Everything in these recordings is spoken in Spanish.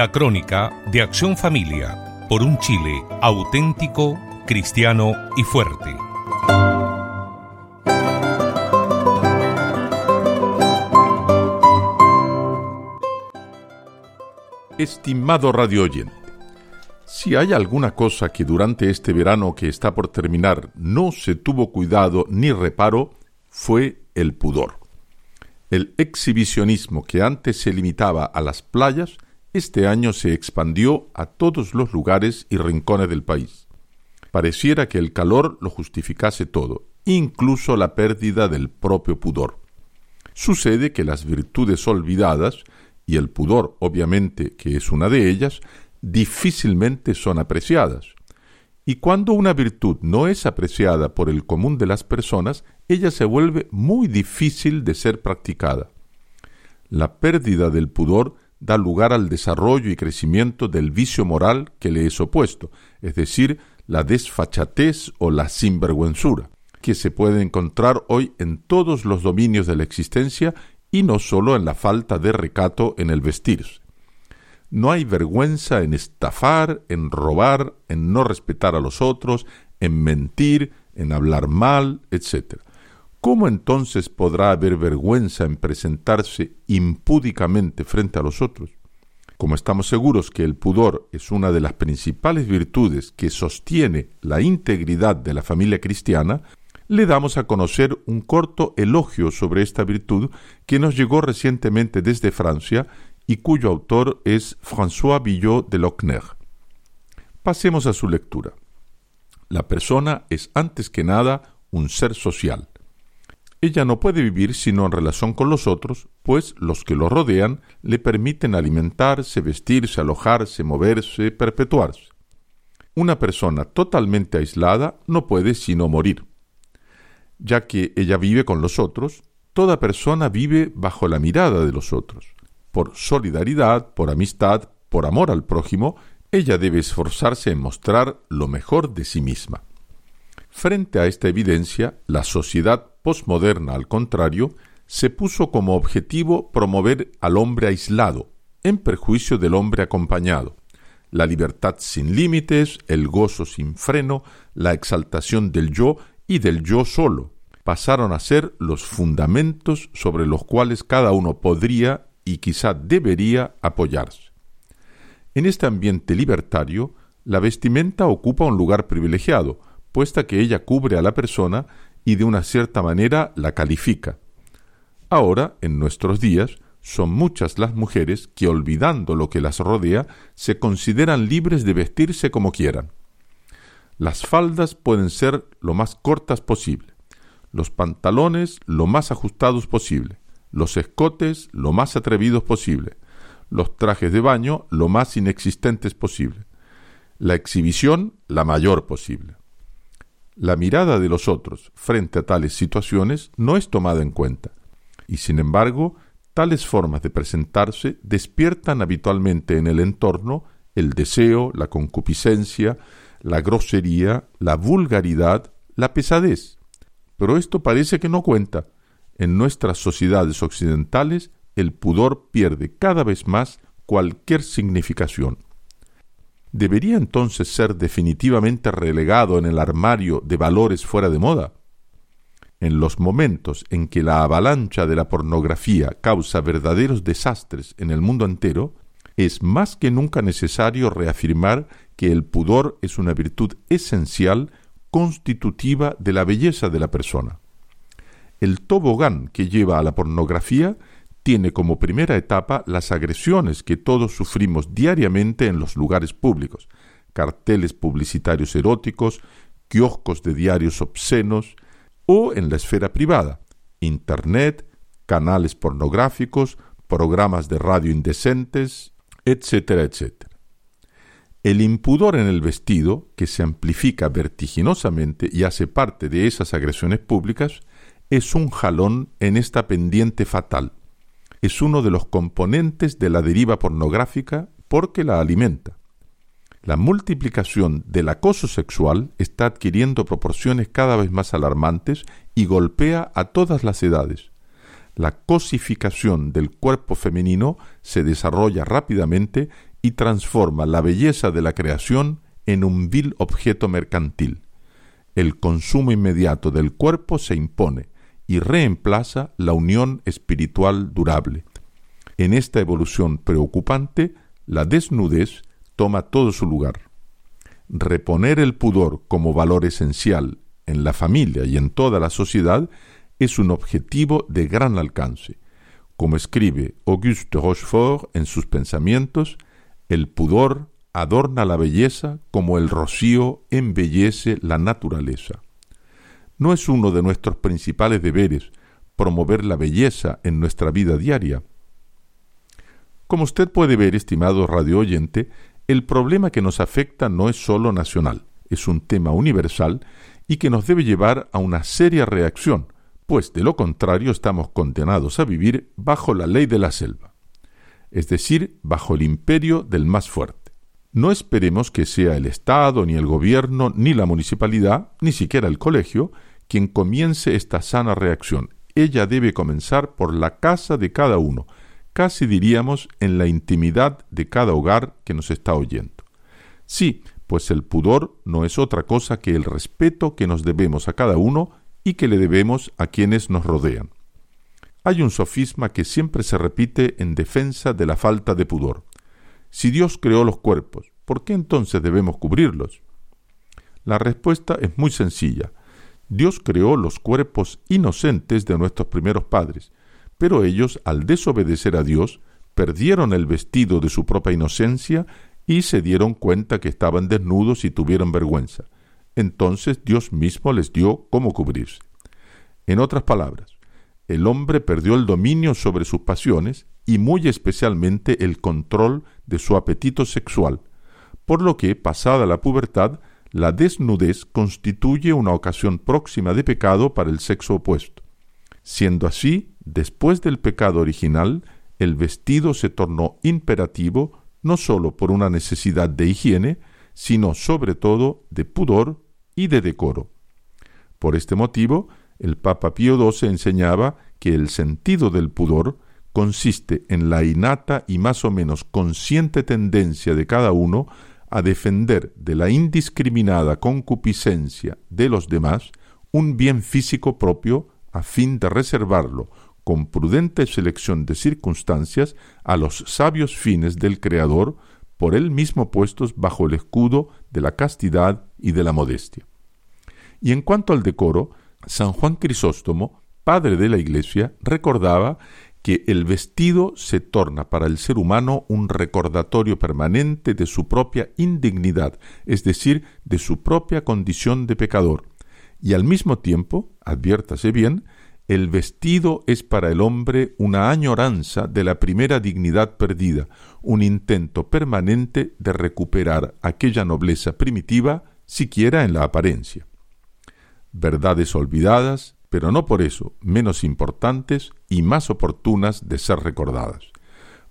La crónica de Acción Familia por un Chile auténtico, cristiano y fuerte. Estimado radio oyente, si hay alguna cosa que durante este verano que está por terminar no se tuvo cuidado ni reparo, fue el pudor. El exhibicionismo que antes se limitaba a las playas, este año se expandió a todos los lugares y rincones del país. Pareciera que el calor lo justificase todo, incluso la pérdida del propio pudor. Sucede que las virtudes olvidadas, y el pudor obviamente que es una de ellas, difícilmente son apreciadas. Y cuando una virtud no es apreciada por el común de las personas, ella se vuelve muy difícil de ser practicada. La pérdida del pudor da lugar al desarrollo y crecimiento del vicio moral que le es opuesto, es decir, la desfachatez o la sinvergüenzura, que se puede encontrar hoy en todos los dominios de la existencia y no sólo en la falta de recato en el vestirse. No hay vergüenza en estafar, en robar, en no respetar a los otros, en mentir, en hablar mal, etc. ¿Cómo entonces podrá haber vergüenza en presentarse impúdicamente frente a los otros? Como estamos seguros que el pudor es una de las principales virtudes que sostiene la integridad de la familia cristiana, le damos a conocer un corto elogio sobre esta virtud que nos llegó recientemente desde Francia y cuyo autor es François Billot de Lochner. Pasemos a su lectura. La persona es antes que nada un ser social. Ella no puede vivir sino en relación con los otros, pues los que lo rodean le permiten alimentarse, vestirse, alojarse, moverse, perpetuarse. Una persona totalmente aislada no puede sino morir. Ya que ella vive con los otros, toda persona vive bajo la mirada de los otros por solidaridad, por amistad, por amor al prójimo, ella debe esforzarse en mostrar lo mejor de sí misma. Frente a esta evidencia, la sociedad posmoderna, al contrario, se puso como objetivo promover al hombre aislado, en perjuicio del hombre acompañado, la libertad sin límites, el gozo sin freno, la exaltación del yo y del yo solo, pasaron a ser los fundamentos sobre los cuales cada uno podría y quizá debería apoyarse. En este ambiente libertario, la vestimenta ocupa un lugar privilegiado, puesta que ella cubre a la persona y de una cierta manera la califica. Ahora, en nuestros días, son muchas las mujeres que, olvidando lo que las rodea, se consideran libres de vestirse como quieran. Las faldas pueden ser lo más cortas posible, los pantalones lo más ajustados posible, los escotes lo más atrevidos posible, los trajes de baño lo más inexistentes posible, la exhibición la mayor posible. La mirada de los otros frente a tales situaciones no es tomada en cuenta, y sin embargo, tales formas de presentarse despiertan habitualmente en el entorno el deseo, la concupiscencia, la grosería, la vulgaridad, la pesadez. Pero esto parece que no cuenta, en nuestras sociedades occidentales el pudor pierde cada vez más cualquier significación. ¿Debería entonces ser definitivamente relegado en el armario de valores fuera de moda? En los momentos en que la avalancha de la pornografía causa verdaderos desastres en el mundo entero, es más que nunca necesario reafirmar que el pudor es una virtud esencial constitutiva de la belleza de la persona. El tobogán que lleva a la pornografía tiene como primera etapa las agresiones que todos sufrimos diariamente en los lugares públicos, carteles publicitarios eróticos, kioscos de diarios obscenos o en la esfera privada, Internet, canales pornográficos, programas de radio indecentes, etcétera, etcétera. El impudor en el vestido, que se amplifica vertiginosamente y hace parte de esas agresiones públicas, es un jalón en esta pendiente fatal. Es uno de los componentes de la deriva pornográfica porque la alimenta. La multiplicación del acoso sexual está adquiriendo proporciones cada vez más alarmantes y golpea a todas las edades. La cosificación del cuerpo femenino se desarrolla rápidamente y transforma la belleza de la creación en un vil objeto mercantil. El consumo inmediato del cuerpo se impone y reemplaza la unión espiritual durable. En esta evolución preocupante, la desnudez toma todo su lugar. Reponer el pudor como valor esencial en la familia y en toda la sociedad es un objetivo de gran alcance. Como escribe Auguste Rochefort en sus pensamientos, el pudor adorna la belleza como el rocío embellece la naturaleza. No es uno de nuestros principales deberes promover la belleza en nuestra vida diaria. Como usted puede ver, estimado radio oyente, el problema que nos afecta no es sólo nacional, es un tema universal y que nos debe llevar a una seria reacción, pues de lo contrario estamos condenados a vivir bajo la ley de la selva es decir, bajo el imperio del más fuerte. No esperemos que sea el Estado, ni el gobierno, ni la municipalidad, ni siquiera el colegio, quien comience esta sana reacción. Ella debe comenzar por la casa de cada uno, casi diríamos en la intimidad de cada hogar que nos está oyendo. Sí, pues el pudor no es otra cosa que el respeto que nos debemos a cada uno y que le debemos a quienes nos rodean. Hay un sofisma que siempre se repite en defensa de la falta de pudor. Si Dios creó los cuerpos, ¿por qué entonces debemos cubrirlos? La respuesta es muy sencilla. Dios creó los cuerpos inocentes de nuestros primeros padres, pero ellos, al desobedecer a Dios, perdieron el vestido de su propia inocencia y se dieron cuenta que estaban desnudos y tuvieron vergüenza. Entonces Dios mismo les dio cómo cubrirse. En otras palabras, el hombre perdió el dominio sobre sus pasiones y muy especialmente el control de su apetito sexual, por lo que, pasada la pubertad, la desnudez constituye una ocasión próxima de pecado para el sexo opuesto. Siendo así, después del pecado original, el vestido se tornó imperativo no sólo por una necesidad de higiene, sino sobre todo de pudor y de decoro. Por este motivo, el Papa Pío XII enseñaba que el sentido del pudor consiste en la innata y más o menos consciente tendencia de cada uno a defender de la indiscriminada concupiscencia de los demás un bien físico propio a fin de reservarlo con prudente selección de circunstancias a los sabios fines del Creador por él mismo puestos bajo el escudo de la castidad y de la modestia. Y en cuanto al decoro, San Juan Crisóstomo, padre de la Iglesia, recordaba que el vestido se torna para el ser humano un recordatorio permanente de su propia indignidad, es decir, de su propia condición de pecador, y al mismo tiempo, adviértase bien, el vestido es para el hombre una añoranza de la primera dignidad perdida, un intento permanente de recuperar aquella nobleza primitiva, siquiera en la apariencia. Verdades olvidadas, pero no por eso menos importantes y más oportunas de ser recordadas.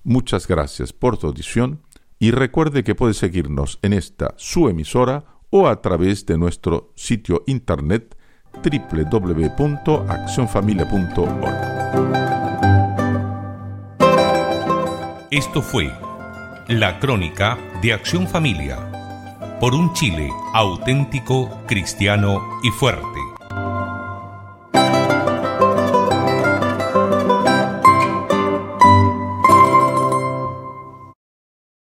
Muchas gracias por tu audición y recuerde que puede seguirnos en esta su emisora o a través de nuestro sitio internet www.accionfamilia.org. Esto fue la crónica de Acción Familia por un Chile auténtico, cristiano y fuerte.